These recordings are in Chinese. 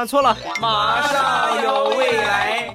啊，错了，马上有未来。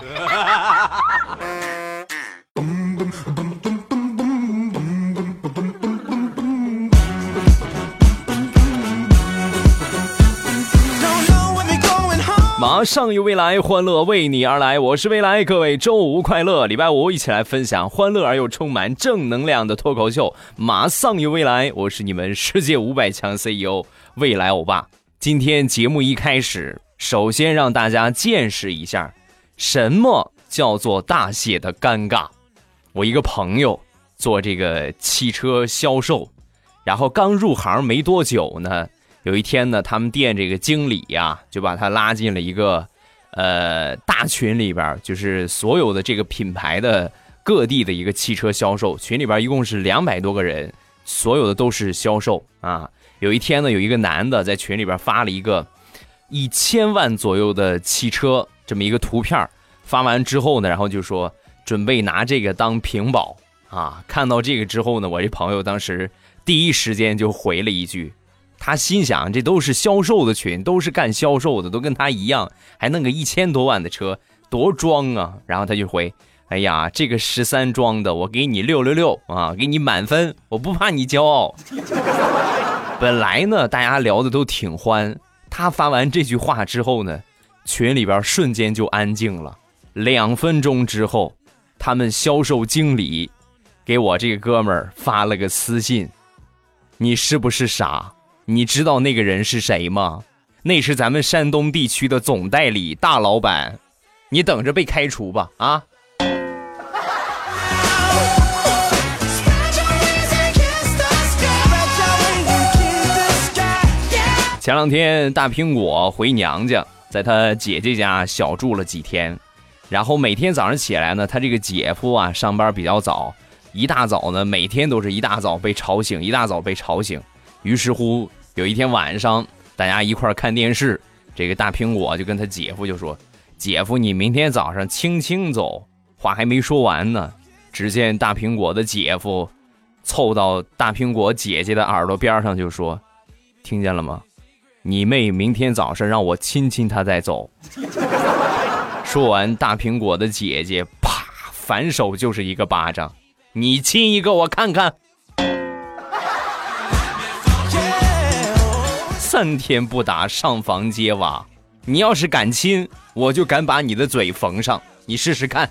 马上有未来，欢乐为你而来。我是未来，各位周五快乐！礼拜五一起来分享欢乐而又充满正能量的脱口秀。马上有未来，我是你们世界五百强 CEO 未来欧巴。今天节目一开始，首先让大家见识一下什么叫做大写的尴尬。我一个朋友做这个汽车销售，然后刚入行没多久呢。有一天呢，他们店这个经理呀，就把他拉进了一个，呃，大群里边，就是所有的这个品牌的各地的一个汽车销售群里边，一共是两百多个人，所有的都是销售啊。有一天呢，有一个男的在群里边发了一个一千万左右的汽车这么一个图片，发完之后呢，然后就说准备拿这个当屏保啊。看到这个之后呢，我这朋友当时第一时间就回了一句。他心想，这都是销售的群，都是干销售的，都跟他一样，还弄个一千多万的车，多装啊！然后他就回：“哎呀，这个十三装的，我给你六六六啊，给你满分，我不怕你骄傲。”本来呢，大家聊的都挺欢。他发完这句话之后呢，群里边瞬间就安静了。两分钟之后，他们销售经理给我这个哥们儿发了个私信：“你是不是傻？”你知道那个人是谁吗？那是咱们山东地区的总代理大老板，你等着被开除吧！啊！前两天大苹果回娘家，在他姐姐家小住了几天，然后每天早上起来呢，他这个姐夫啊上班比较早，一大早呢，每天都是一大早被吵醒，一大早被吵醒。于是乎，有一天晚上，大家一块看电视，这个大苹果就跟他姐夫就说：“姐夫，你明天早上轻轻走。”话还没说完呢，只见大苹果的姐夫凑到大苹果姐姐的耳朵边上就说：“听见了吗？你妹明天早上让我亲亲她再走。”说完，大苹果的姐姐啪反手就是一个巴掌：“你亲一个我看看。”三天不打上房揭瓦，你要是敢亲，我就敢把你的嘴缝上，你试试看。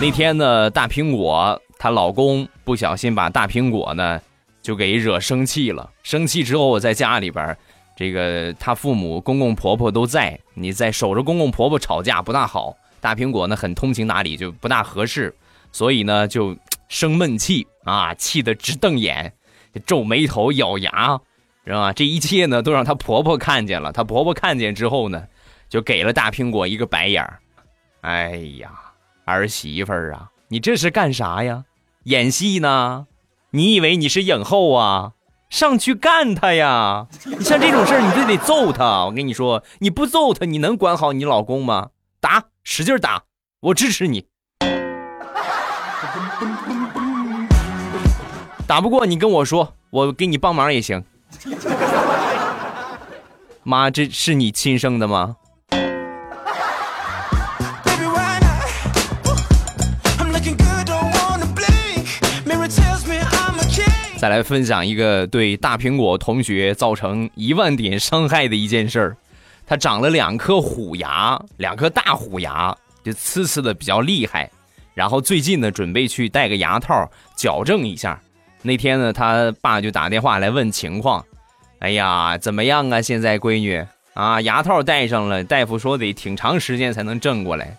那天呢，大苹果她老公不小心把大苹果呢就给惹生气了。生气之后，我在家里边，这个她父母、公公婆婆都在，你在守着公公婆婆吵架不大好。大苹果呢很通情达理，就不大合适，所以呢就生闷气啊，气得直瞪眼，皱眉头，咬牙，是吧？这一切呢都让她婆婆看见了。她婆婆看见之后呢，就给了大苹果一个白眼儿。哎呀，儿媳妇儿啊，你这是干啥呀？演戏呢？你以为你是影后啊？上去干他呀！你像这种事儿，你就得揍他。我跟你说，你不揍他，你能管好你老公吗？打！使劲打，我支持你。打不过你跟我说，我给你帮忙也行。妈，这是你亲生的吗？再来分享一个对大苹果同学造成一万点伤害的一件事儿。他长了两颗虎牙，两颗大虎牙，就呲呲的比较厉害。然后最近呢，准备去戴个牙套矫正一下。那天呢，他爸就打电话来问情况。哎呀，怎么样啊？现在闺女啊，牙套戴上了，大夫说得挺长时间才能正过来。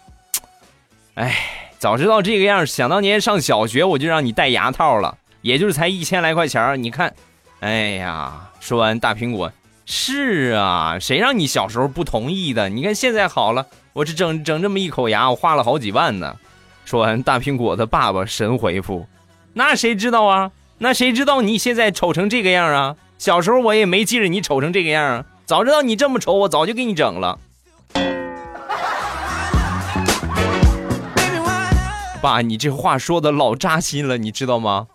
哎，早知道这个样，想当年上小学我就让你戴牙套了，也就是才一千来块钱你看，哎呀，说完大苹果。是啊，谁让你小时候不同意的？你看现在好了，我这整整这么一口牙，我花了好几万呢。说完，大苹果的爸爸神回复：“那谁知道啊？那谁知道你现在丑成这个样啊？小时候我也没记着你丑成这个样啊。早知道你这么丑，我早就给你整了。”爸，你这话说的老扎心了，你知道吗？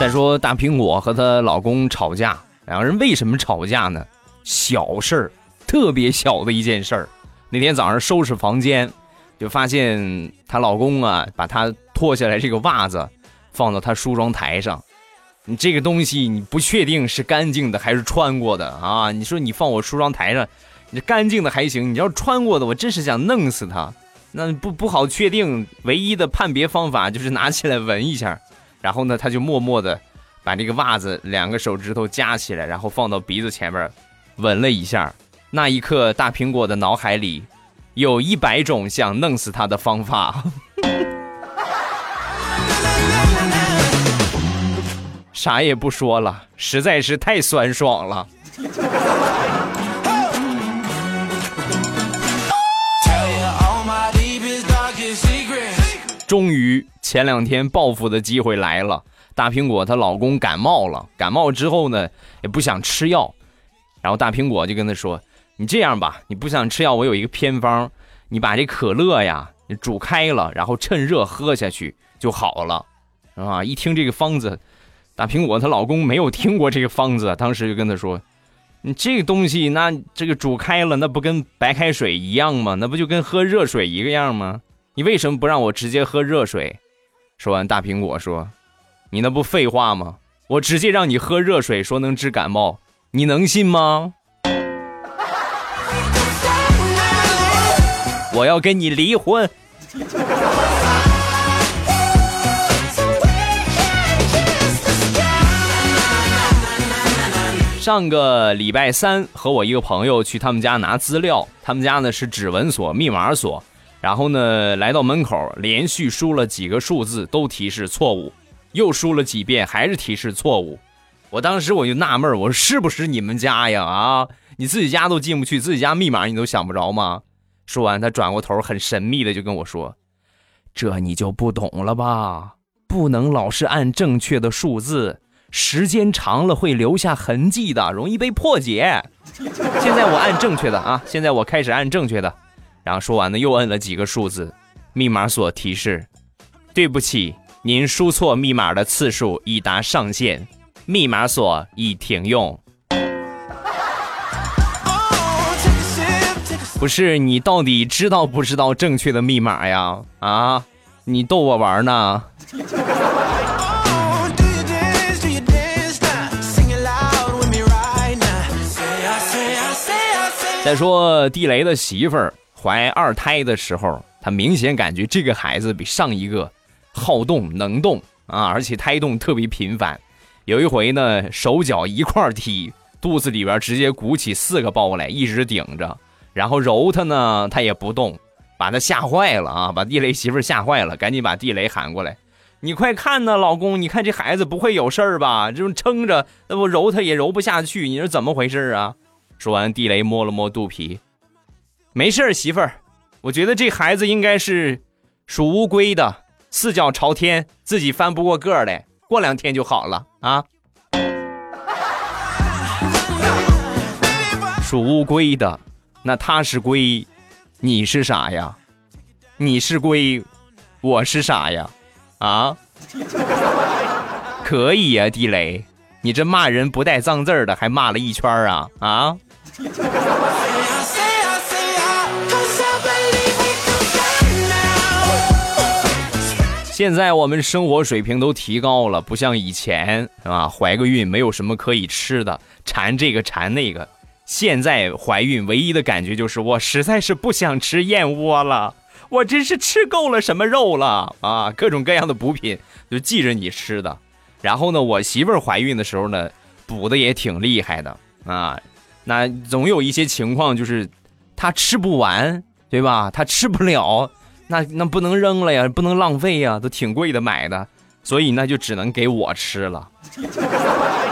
再说大苹果和她老公吵架，两个人为什么吵架呢？小事儿，特别小的一件事儿。那天早上收拾房间，就发现她老公啊，把她脱下来这个袜子放到她梳妆台上。你这个东西你不确定是干净的还是穿过的啊？你说你放我梳妆台上，你干净的还行，你要穿过的，我真是想弄死他。那不不好确定，唯一的判别方法就是拿起来闻一下，然后呢，他就默默的把这个袜子两个手指头夹起来，然后放到鼻子前面闻了一下。那一刻，大苹果的脑海里有一百种想弄死他的方法。啥也不说了，实在是太酸爽了。终于，前两天报复的机会来了。大苹果她老公感冒了，感冒之后呢，也不想吃药。然后大苹果就跟他说：“你这样吧，你不想吃药，我有一个偏方，你把这可乐呀煮开了，然后趁热喝下去就好了。”啊，一听这个方子。大苹果她老公没有听过这个方子，当时就跟她说：“你这个东西，那这个煮开了，那不跟白开水一样吗？那不就跟喝热水一个样吗？你为什么不让我直接喝热水？”说完，大苹果说：“你那不废话吗？我直接让你喝热水，说能治感冒，你能信吗？我要跟你离婚。”上个礼拜三和我一个朋友去他们家拿资料，他们家呢是指纹锁、密码锁，然后呢来到门口，连续输了几个数字都提示错误，又输了几遍还是提示错误。我当时我就纳闷，我说是不是你们家呀？啊，你自己家都进不去，自己家密码你都想不着吗？说完，他转过头，很神秘的就跟我说：“这你就不懂了吧？不能老是按正确的数字。”时间长了会留下痕迹的，容易被破解。现在我按正确的啊，现在我开始按正确的。然后说完呢，又摁了几个数字，密码锁提示：对不起，您输错密码的次数已达上限，密码锁已停用。不是你到底知道不知道正确的密码呀？啊，你逗我玩呢？再说地雷的媳妇儿怀二胎的时候，她明显感觉这个孩子比上一个好动能动啊，而且胎动特别频繁。有一回呢，手脚一块踢，肚子里边直接鼓起四个包来，一直顶着，然后揉他呢，他也不动，把他吓坏了啊，把地雷媳妇吓坏了，赶紧把地雷喊过来，你快看呐，老公，你看这孩子不会有事儿吧？这种撑着，那不揉他也揉不下去，你说怎么回事啊？说完，地雷摸了摸肚皮，没事媳妇儿，我觉得这孩子应该是属乌龟的，四脚朝天，自己翻不过个儿来，过两天就好了啊。属乌龟的，那他是龟，你是啥呀？你是龟，我是啥呀？啊？可以呀，地雷，你这骂人不带脏字的，还骂了一圈啊啊！现在我们生活水平都提高了，不像以前啊，怀个孕没有什么可以吃的，馋这个馋那个。现在怀孕唯一的感觉就是，我实在是不想吃燕窝了，我真是吃够了什么肉了啊！各种各样的补品就记着你吃的。然后呢，我媳妇儿怀孕的时候呢，补的也挺厉害的啊。那总有一些情况，就是他吃不完，对吧？他吃不了，那那不能扔了呀，不能浪费呀，都挺贵的买的，所以那就只能给我吃了。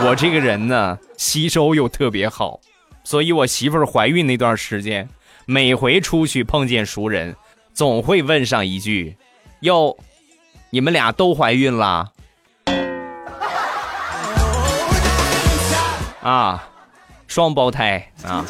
我这个人呢，吸收又特别好，所以我媳妇儿怀孕那段时间，每回出去碰见熟人，总会问上一句：“哟，你们俩都怀孕了？”啊。双胞胎啊。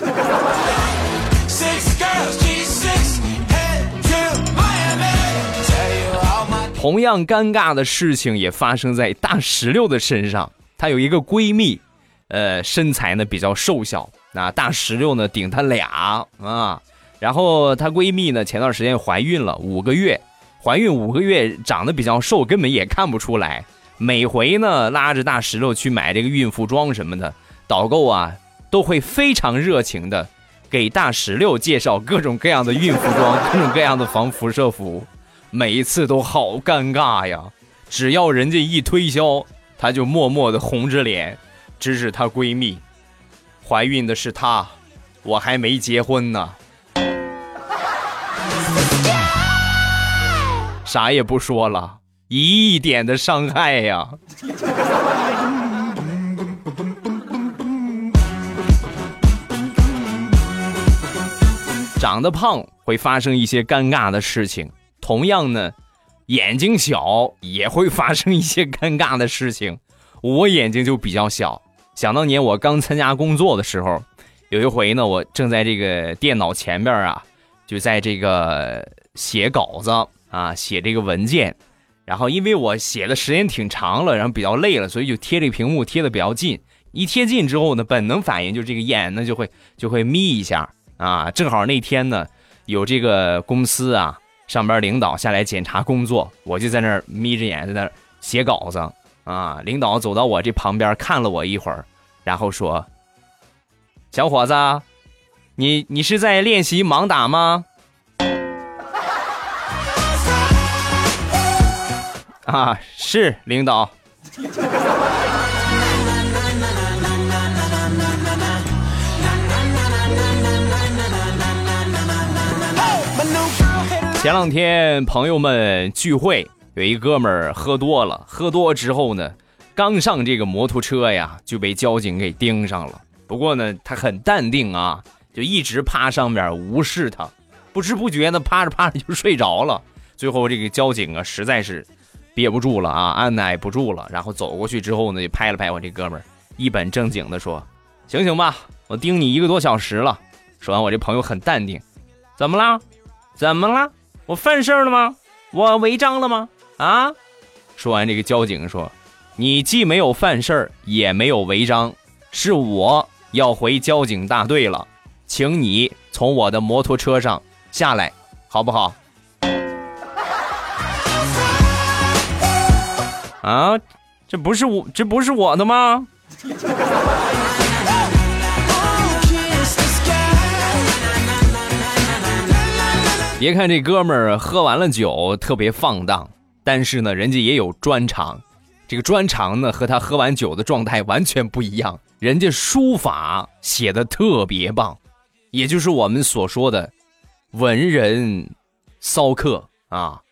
同样尴尬的事情也发生在大石榴的身上。她有一个闺蜜，呃，身材呢比较瘦小，那大石榴呢顶她俩啊。然后她闺蜜呢前段时间怀孕了五个月，怀孕五个月长得比较瘦，根本也看不出来。每回呢拉着大石榴去买这个孕妇装什么的，导购啊都会非常热情的给大石榴介绍各种各样的孕妇装，各种各样的防辐射服。每一次都好尴尬呀！只要人家一推销，她就默默的红着脸，指指她闺蜜，怀孕的是她，我还没结婚呢，啥也不说了，一亿点的伤害呀！长得胖会发生一些尴尬的事情。同样呢，眼睛小也会发生一些尴尬的事情。我眼睛就比较小，想当年我刚参加工作的时候，有一回呢，我正在这个电脑前边啊，就在这个写稿子啊，写这个文件。然后因为我写的时间挺长了，然后比较累了，所以就贴这屏幕贴的比较近。一贴近之后呢，本能反应就这个眼呢就会就会眯一下啊。正好那天呢，有这个公司啊。上边领导下来检查工作，我就在那儿眯着眼在那儿写稿子啊。领导走到我这旁边看了我一会儿，然后说：“小伙子，你你是在练习盲打吗？” 啊，是领导。前两天朋友们聚会，有一哥们儿喝多了，喝多之后呢，刚上这个摩托车呀，就被交警给盯上了。不过呢，他很淡定啊，就一直趴上面无视他，不知不觉的趴着趴着就睡着了。最后这个交警啊，实在是憋不住了啊，按耐不住了，然后走过去之后呢，就拍了拍我这哥们儿，一本正经的说：“醒醒吧，我盯你一个多小时了。”说完，我这朋友很淡定：“怎么了？怎么了？”我犯事儿了吗？我违章了吗？啊！说完，这个交警说：“你既没有犯事儿，也没有违章，是我要回交警大队了，请你从我的摩托车上下来，好不好？”啊！这不是我，这不是我的吗？别看这哥们儿喝完了酒特别放荡，但是呢，人家也有专长。这个专长呢，和他喝完酒的状态完全不一样。人家书法写的特别棒，也就是我们所说的文人骚客啊。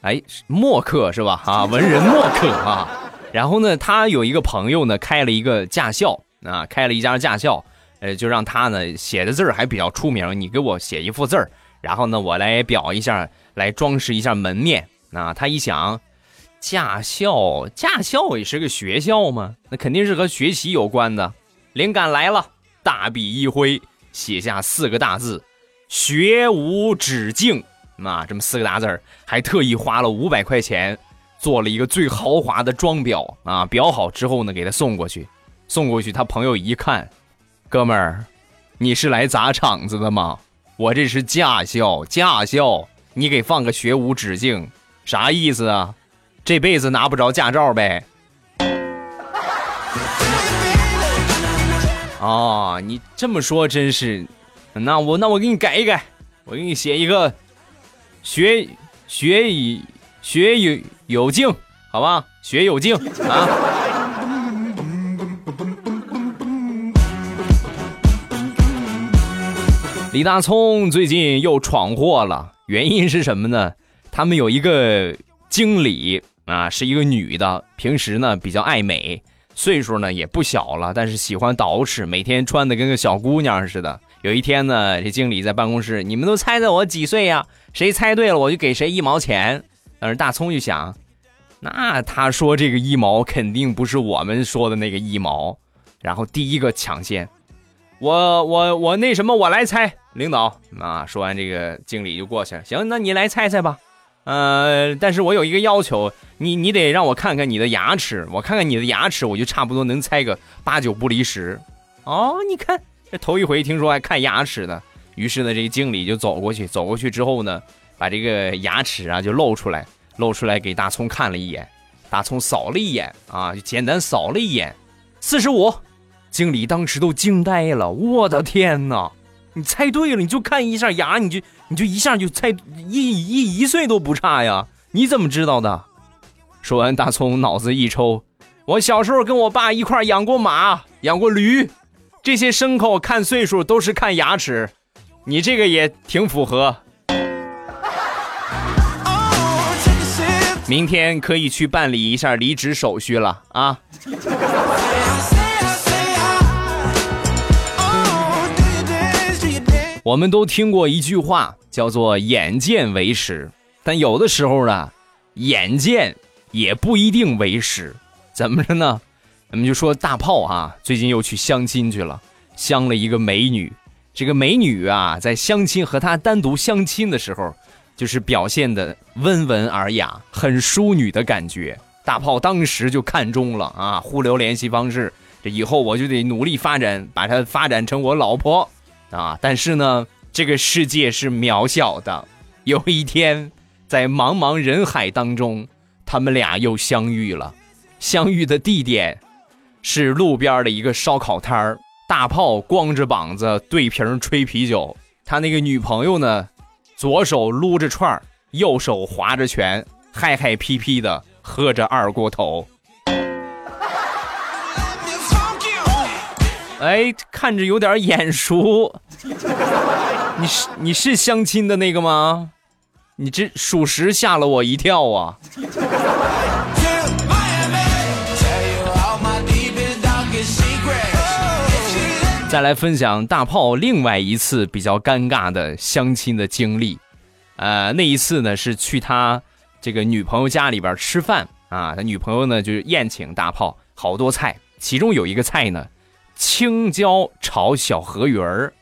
哎，墨客是吧？啊，文人墨客啊。然后呢，他有一个朋友呢，开了一个驾校啊，开了一家驾校，呃，就让他呢写的字儿还比较出名。你给我写一幅字儿。然后呢，我来裱一下，来装饰一下门面。啊，他一想，驾校，驾校也是个学校嘛，那肯定是和学习有关的。灵感来了，大笔一挥，写下四个大字：“学无止境”。啊，这么四个大字儿，还特意花了五百块钱做了一个最豪华的装裱。啊，裱好之后呢，给他送过去。送过去，他朋友一看，哥们儿，你是来砸场子的吗？我这是驾校，驾校，你给放个学无止境，啥意思啊？这辈子拿不着驾照呗？哦，你这么说真是，那我那我给你改一改，我给你写一个学学以学有有劲，好吧？学有劲啊。李大聪最近又闯祸了，原因是什么呢？他们有一个经理啊，是一个女的，平时呢比较爱美，岁数呢也不小了，但是喜欢捯饬，每天穿的跟个小姑娘似的。有一天呢，这经理在办公室，你们都猜猜我几岁呀？谁猜对了，我就给谁一毛钱。但是大葱就想，那他说这个一毛肯定不是我们说的那个一毛，然后第一个抢先，我我我那什么，我来猜，领导啊。说完这个，经理就过去了。行，那你来猜猜吧。呃，但是我有一个要求，你你得让我看看你的牙齿，我看看你的牙齿，我就差不多能猜个八九不离十。哦，你看这头一回听说还看牙齿的。于是呢，这个经理就走过去，走过去之后呢，把这个牙齿啊就露出来，露出来给大葱看了一眼。大葱扫了一眼啊，就简单扫了一眼，四十五。经理当时都惊呆了，我的天哪！你猜对了，你就看一下牙，你就你就一下就猜一一一岁都不差呀！你怎么知道的？说完，大葱脑子一抽，我小时候跟我爸一块养过马，养过驴，这些牲口看岁数都是看牙齿，你这个也挺符合。明天可以去办理一下离职手续了啊！我们都听过一句话，叫做“眼见为实”，但有的时候呢，眼见也不一定为实。怎么着呢？咱们就说大炮啊，最近又去相亲去了，相了一个美女。这个美女啊，在相亲和他单独相亲的时候。就是表现的温文尔雅，很淑女的感觉。大炮当时就看中了啊，互留联系方式。这以后我就得努力发展，把她发展成我老婆啊。但是呢，这个世界是渺小的。有一天，在茫茫人海当中，他们俩又相遇了。相遇的地点是路边的一个烧烤摊儿。大炮光着膀子对瓶吹啤酒，他那个女朋友呢？左手撸着串儿，右手划着拳，嗨嗨皮皮的喝着二锅头。哎，看着有点眼熟，你是你是相亲的那个吗？你这属实吓了我一跳啊！再来分享大炮另外一次比较尴尬的相亲的经历，呃，那一次呢是去他这个女朋友家里边吃饭啊，他女朋友呢就是宴请大炮，好多菜，其中有一个菜呢，青椒炒小河鱼儿，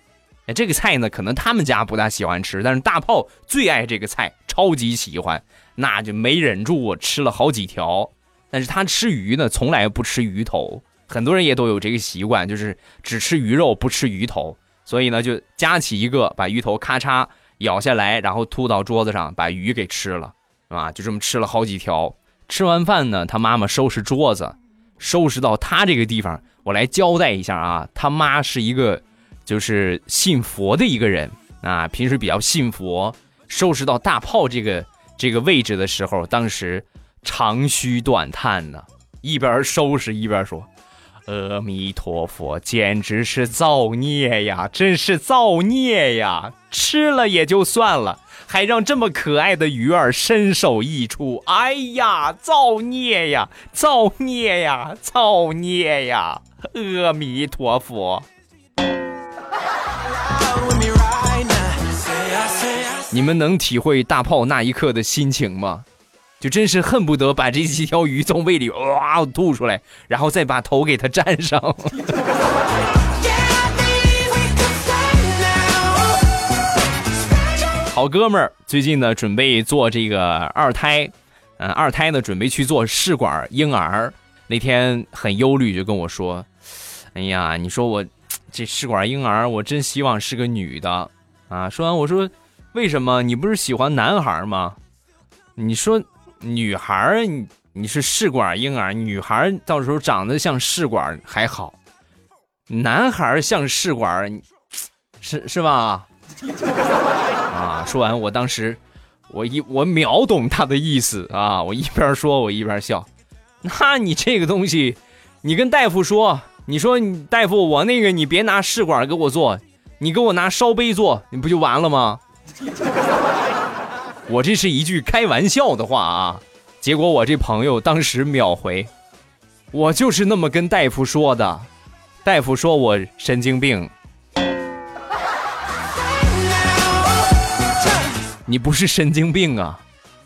哎，这个菜呢可能他们家不大喜欢吃，但是大炮最爱这个菜，超级喜欢，那就没忍住吃了好几条，但是他吃鱼呢从来不吃鱼头。很多人也都有这个习惯，就是只吃鱼肉不吃鱼头，所以呢就夹起一个，把鱼头咔嚓咬下来，然后吐到桌子上，把鱼给吃了，啊，就这么吃了好几条。吃完饭呢，他妈妈收拾桌子，收拾到他这个地方，我来交代一下啊，他妈是一个就是信佛的一个人啊，平时比较信佛。收拾到大炮这个这个位置的时候，当时长吁短叹呢，一边收拾一边说。阿弥陀佛，简直是造孽呀！真是造孽呀！吃了也就算了，还让这么可爱的鱼儿身首异处。哎呀，造孽呀！造孽呀！造孽呀！阿弥陀佛。你们能体会大炮那一刻的心情吗？就真是恨不得把这几条鱼从胃里哇吐出来，然后再把头给它粘上。好哥们儿最近呢准备做这个二胎，嗯，二胎呢准备去做试管婴儿。那天很忧虑，就跟我说：“哎呀，你说我这试管婴儿，我真希望是个女的啊。”说完我说：“为什么？你不是喜欢男孩吗？”你说。女孩儿，你你是试管婴儿，女孩到时候长得像试管还好，男孩像试管，是是吧？啊！说完，我当时我一我秒懂他的意思啊！我一边说，我一边笑。那你这个东西，你跟大夫说，你说你大夫，我那个你别拿试管给我做，你给我拿烧杯做，你不就完了吗？我这是一句开玩笑的话啊，结果我这朋友当时秒回，我就是那么跟大夫说的，大夫说我神经病，你不是神经病啊，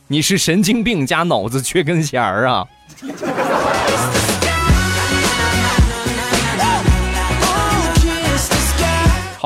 你是神经病加脑子缺根弦儿啊。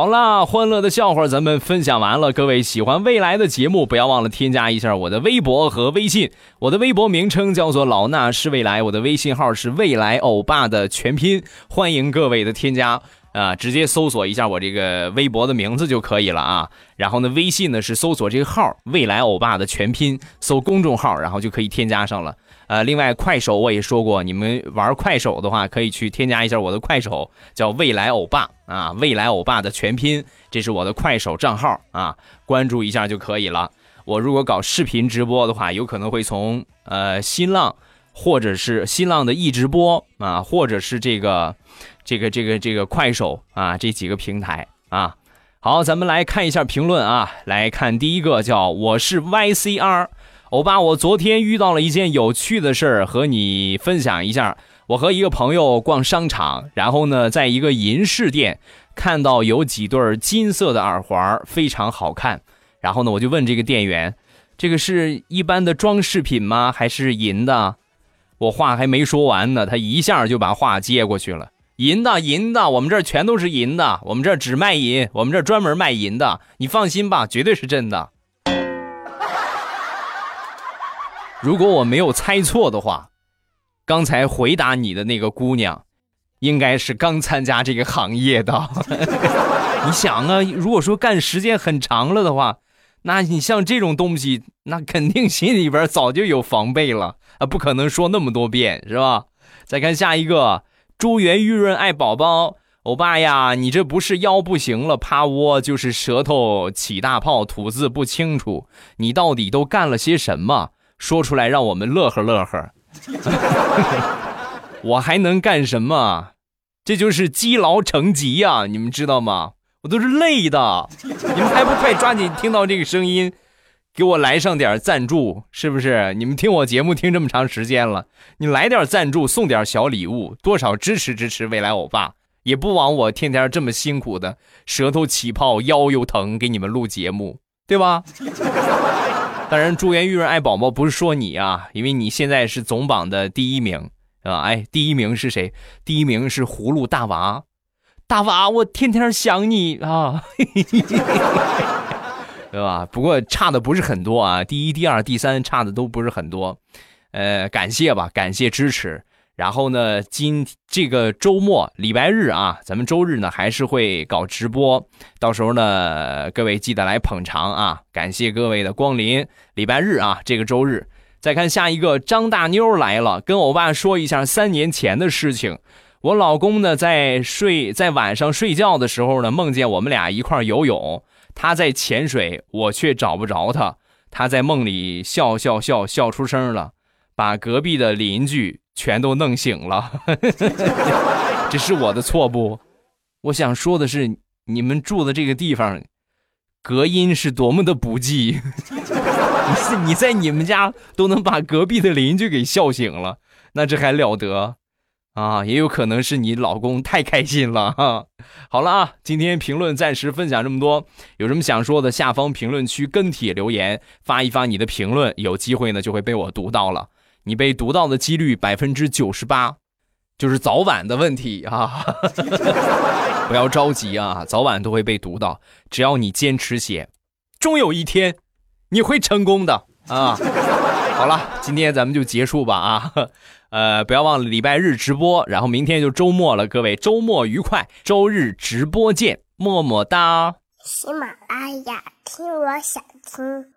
好啦，欢乐的笑话咱们分享完了。各位喜欢未来的节目，不要忘了添加一下我的微博和微信。我的微博名称叫做老衲是未来，我的微信号是未来欧巴的全拼，欢迎各位的添加。啊，直接搜索一下我这个微博的名字就可以了啊。然后呢，微信呢是搜索这个号“未来欧巴”的全拼，搜公众号，然后就可以添加上了。呃，另外快手我也说过，你们玩快手的话，可以去添加一下我的快手，叫“未来欧巴”啊，“未来欧巴”的全拼，这是我的快手账号啊，关注一下就可以了。我如果搞视频直播的话，有可能会从呃新浪，或者是新浪的易直播啊，或者是这个。这个这个这个快手啊，这几个平台啊，好，咱们来看一下评论啊，来看第一个叫我是 YCR 欧巴，我昨天遇到了一件有趣的事儿，和你分享一下。我和一个朋友逛商场，然后呢，在一个银饰店看到有几对金色的耳环，非常好看。然后呢，我就问这个店员，这个是一般的装饰品吗？还是银的？我话还没说完呢，他一下就把话接过去了。银的，银的，我们这儿全都是银的，我们这儿只卖银，我们这儿专门卖银的，你放心吧，绝对是真的。如果我没有猜错的话，刚才回答你的那个姑娘，应该是刚参加这个行业的。你想啊，如果说干时间很长了的话，那你像这种东西，那肯定心里边早就有防备了啊，不可能说那么多遍，是吧？再看下一个。珠圆玉润爱宝宝，欧巴呀，你这不是腰不行了趴窝，就是舌头起大泡，吐字不清楚。你到底都干了些什么？说出来让我们乐呵乐呵。我还能干什么？这就是积劳成疾呀，你们知道吗？我都是累的。你们还不快抓紧听到这个声音？给我来上点赞助，是不是？你们听我节目听这么长时间了，你来点赞助，送点小礼物，多少支持支持未来欧巴，也不枉我天天这么辛苦的，舌头起泡，腰又疼，给你们录节目，对吧？当然，祝愿玉润爱宝宝不是说你啊，因为你现在是总榜的第一名啊！哎，第一名是谁？第一名是葫芦大娃，大娃，我天天想你啊！对吧？不过差的不是很多啊，第一、第二、第三差的都不是很多，呃，感谢吧，感谢支持。然后呢，今这个周末礼拜日啊，咱们周日呢还是会搞直播，到时候呢，各位记得来捧场啊！感谢各位的光临。礼拜日啊，这个周日，再看下一个，张大妞来了，跟欧巴说一下三年前的事情。我老公呢在睡，在晚上睡觉的时候呢，梦见我们俩一块游泳。他在潜水，我却找不着他。他在梦里笑笑笑笑出声了，把隔壁的邻居全都弄醒了。这是我的错不？我想说的是，你们住的这个地方，隔音是多么的不济。你你在你们家都能把隔壁的邻居给笑醒了，那这还了得？啊，也有可能是你老公太开心了哈。好了啊，今天评论暂时分享这么多，有什么想说的，下方评论区跟帖留言，发一发你的评论，有机会呢就会被我读到了。你被读到的几率百分之九十八，就是早晚的问题啊。不要着急啊，早晚都会被读到，只要你坚持写，终有一天你会成功的啊。好了，今天咱们就结束吧啊。呃，不要忘了礼拜日直播，然后明天就周末了，各位周末愉快，周日直播见，么么哒。喜马拉雅听，我想听。